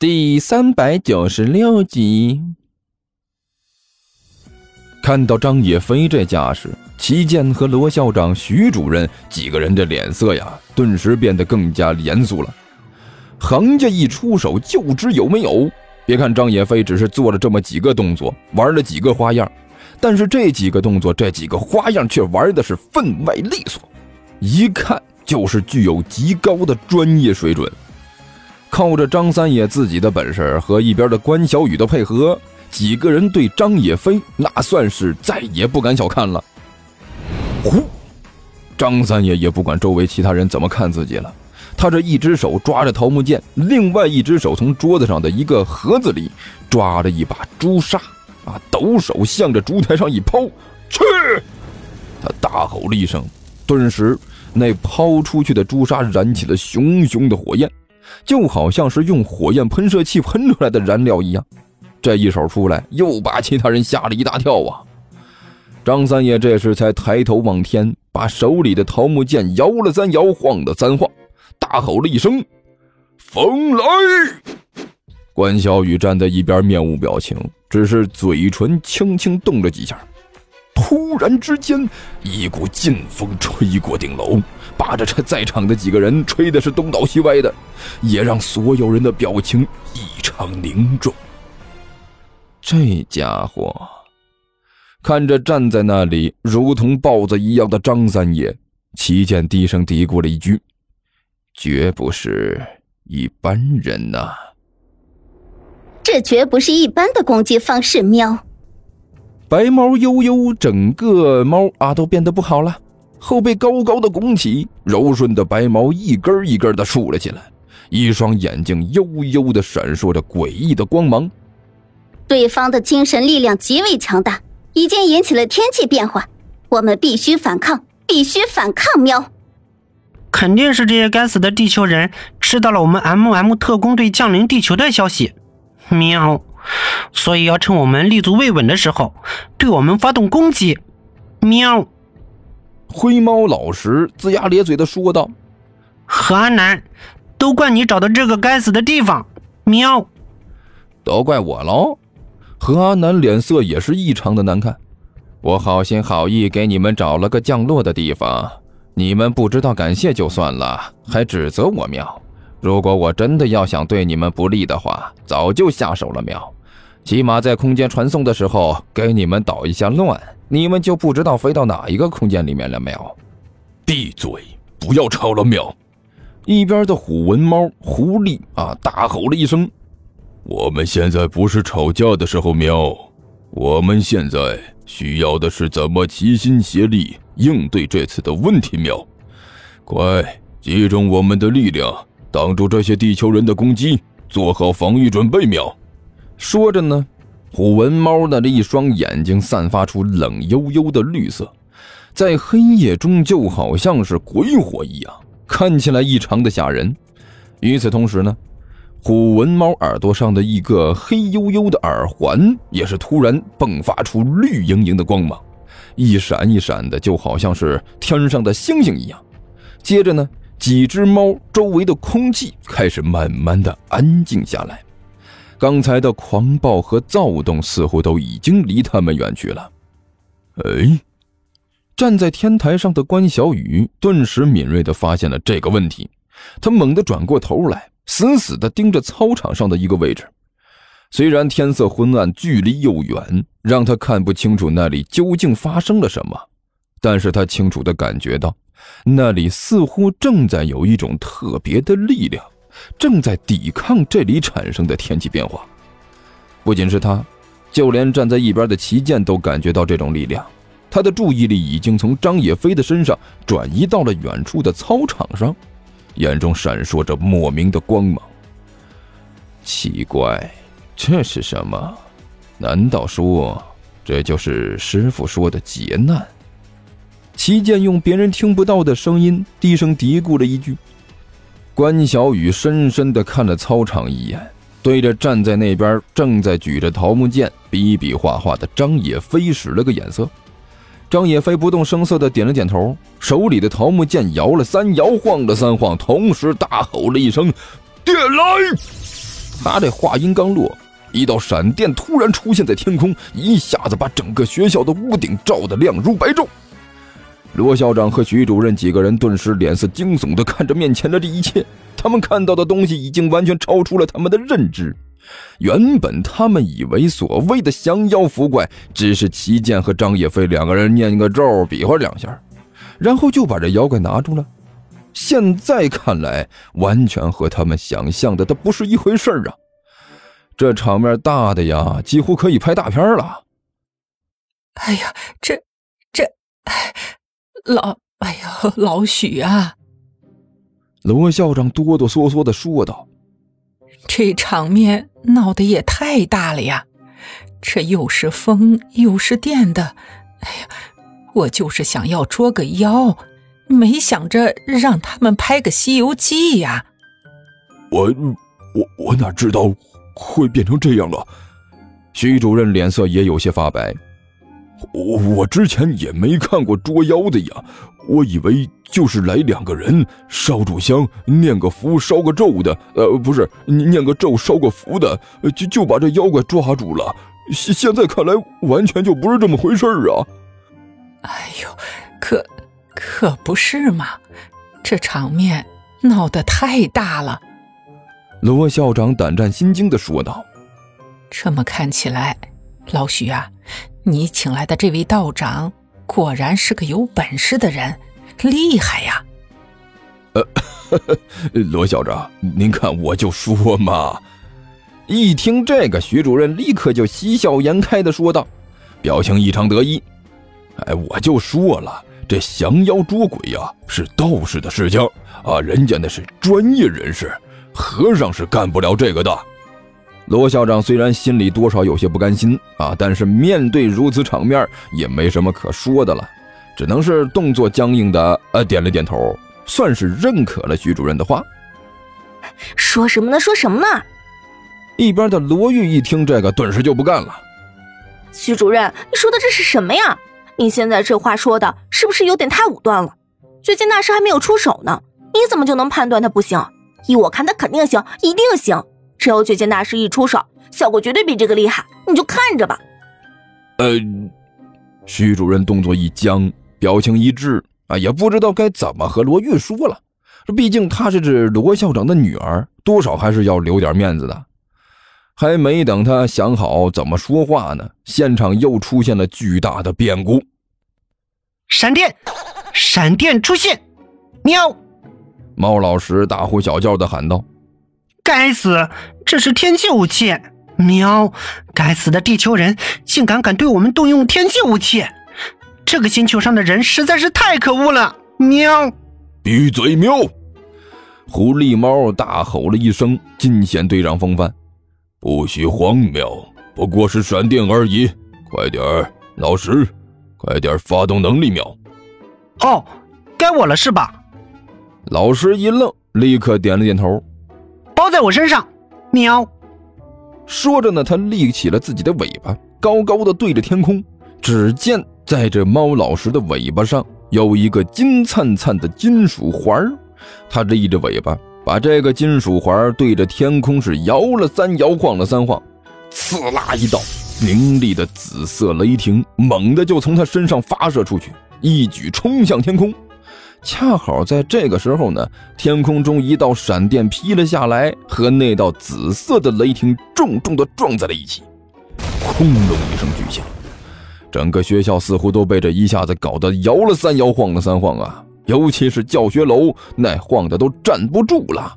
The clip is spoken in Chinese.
第三百九十六集。看到张野飞这架势，齐健和罗校长、徐主任几个人的脸色呀，顿时变得更加严肃了。行家一出手就知有没有。别看张野飞只是做了这么几个动作，玩了几个花样，但是这几个动作、这几个花样却玩的是分外利索，一看就是具有极高的专业水准。靠着张三爷自己的本事和一边的关小雨的配合，几个人对张野飞那算是再也不敢小看了。呼！张三爷也不管周围其他人怎么看自己了，他这一只手抓着桃木剑，另外一只手从桌子上的一个盒子里抓着一把朱砂，啊，抖手向着烛台上一抛，去！他大吼了一声，顿时那抛出去的朱砂燃起了熊熊的火焰。就好像是用火焰喷射器喷出来的燃料一样，这一手出来，又把其他人吓了一大跳啊！张三爷这时才抬头望天，把手里的桃木剑摇了三摇，晃了三晃，大吼了一声：“风来！”关小雨站在一边，面无表情，只是嘴唇轻轻动了几下。突然之间，一股劲风吹过顶楼。把着这在场的几个人吹的是东倒西歪的，也让所有人的表情异常凝重。这家伙看着站在那里如同豹子一样的张三爷，齐健低声嘀咕了一句：“绝不是一般人呐。”这绝不是一般的攻击方式，喵！白猫悠悠，整个猫啊都变得不好了。后背高高的拱起，柔顺的白毛一根一根的竖了起来，一双眼睛悠悠的闪烁着诡异的光芒。对方的精神力量极为强大，已经引起了天气变化，我们必须反抗，必须反抗！喵，肯定是这些该死的地球人知道了我们 M M 特工队降临地球的消息，喵，所以要趁我们立足未稳的时候，对我们发动攻击，喵。灰猫老实龇牙咧嘴的说道：“何安南，都怪你找的这个该死的地方。”喵，都怪我喽。何安南脸色也是异常的难看。我好心好意给你们找了个降落的地方，你们不知道感谢就算了，还指责我喵。如果我真的要想对你们不利的话，早就下手了喵。起码在空间传送的时候给你们捣一下乱。你们就不知道飞到哪一个空间里面了没有？闭嘴，不要吵了喵！一边的虎纹猫狐狸啊大吼了一声：“我们现在不是吵架的时候，喵！我们现在需要的是怎么齐心协力应对这次的问题，喵！快集中我们的力量，挡住这些地球人的攻击，做好防御准备，喵！”说着呢。虎纹猫的这一双眼睛散发出冷幽幽的绿色，在黑夜中就好像是鬼火一样，看起来异常的吓人。与此同时呢，虎纹猫耳朵上的一个黑幽幽的耳环也是突然迸发出绿莹莹的光芒，一闪一闪的，就好像是天上的星星一样。接着呢，几只猫周围的空气开始慢慢的安静下来。刚才的狂暴和躁动似乎都已经离他们远去了。哎，站在天台上的关小雨顿时敏锐的发现了这个问题，他猛地转过头来，死死的盯着操场上的一个位置。虽然天色昏暗，距离又远，让他看不清楚那里究竟发生了什么，但是他清楚的感觉到，那里似乎正在有一种特别的力量。正在抵抗这里产生的天气变化，不仅是他，就连站在一边的齐剑都感觉到这种力量。他的注意力已经从张野飞的身上转移到了远处的操场上，眼中闪烁着莫名的光芒。奇怪，这是什么？难道说这就是师傅说的劫难？齐剑用别人听不到的声音低声嘀咕了一句。关小雨深深的看了操场一眼，对着站在那边正在举着桃木剑比比划划的张野飞使了个眼色。张野飞不动声色的点了点头，手里的桃木剑摇了三摇，晃了三晃，同时大吼了一声：“电来！”他这话音刚落，一道闪电突然出现在天空，一下子把整个学校的屋顶照得亮如白昼。罗校长和徐主任几个人顿时脸色惊悚地看着面前的这一切，他们看到的东西已经完全超出了他们的认知。原本他们以为所谓的降妖伏怪，只是齐剑和张野飞两个人念个咒，比划两下，然后就把这妖怪拿住了。现在看来，完全和他们想象的，它不是一回事啊！这场面大的呀，几乎可以拍大片了。哎呀，这这，哎老，哎呀，老许啊！罗校长哆哆嗦嗦的说道：“这场面闹得也太大了呀！这又是风又是电的，哎呀，我就是想要捉个妖。”没想着让他们拍个《西游记》呀！我我我哪知道会变成这样了？徐主任脸色也有些发白。我我之前也没看过捉妖的呀，我以为就是来两个人烧炷香、念个符、烧个咒的，呃，不是念个咒、烧个符的，就就把这妖怪抓住了。现现在看来，完全就不是这么回事啊！哎呦，可。可不是嘛，这场面闹得太大了。罗校长胆战心惊的说道：“这么看起来，老许啊，你请来的这位道长果然是个有本事的人，厉害呀！”呃呵呵，罗校长，您看我就说嘛。一听这个，徐主任立刻就喜笑颜开的说道，表情异常得意：“哎，我就说了。”这降妖捉鬼呀，是道士的事情啊，人家那是专业人士，和尚是干不了这个的。罗校长虽然心里多少有些不甘心啊，但是面对如此场面，也没什么可说的了，只能是动作僵硬的呃点了点头，算是认可了徐主任的话。说什么呢？说什么呢？一边的罗玉一听这个，顿时就不干了。徐主任，你说的这是什么呀？你现在这话说的是不是有点太武断了？绝剑大师还没有出手呢，你怎么就能判断他不行？依我看，他肯定行，一定行。只要绝剑大师一出手，效果绝对比这个厉害，你就看着吧。呃，徐主任动作一僵，表情一滞啊，也不知道该怎么和罗玉说了。毕竟她是这罗校长的女儿，多少还是要留点面子的。还没等他想好怎么说话呢，现场又出现了巨大的变故。闪电，闪电出现！喵！猫老师大呼小叫的喊道：“该死，这是天气武器！”喵！该死的地球人竟敢敢对我们动用天气武器！这个星球上的人实在是太可恶了！喵！闭嘴！喵！狐狸猫大吼了一声，尽显队长风范。不许荒谬，不过是闪电而已！快点儿，老师。快点发动能力秒！哦，该我了是吧？老师一愣，立刻点了点头。在我身上，喵！说着呢，他立起了自己的尾巴，高高的对着天空。只见在这猫老师的尾巴上有一个金灿灿的金属环他立着尾巴，把这个金属环对着天空是摇了三摇，晃了三晃，刺啦一道。凌厉的紫色雷霆猛地就从他身上发射出去，一举冲向天空。恰好在这个时候呢，天空中一道闪电劈了下来，和那道紫色的雷霆重重的撞在了一起，轰隆一声巨响，整个学校似乎都被这一下子搞得摇了三摇，晃了三晃啊！尤其是教学楼，那晃的都站不住了。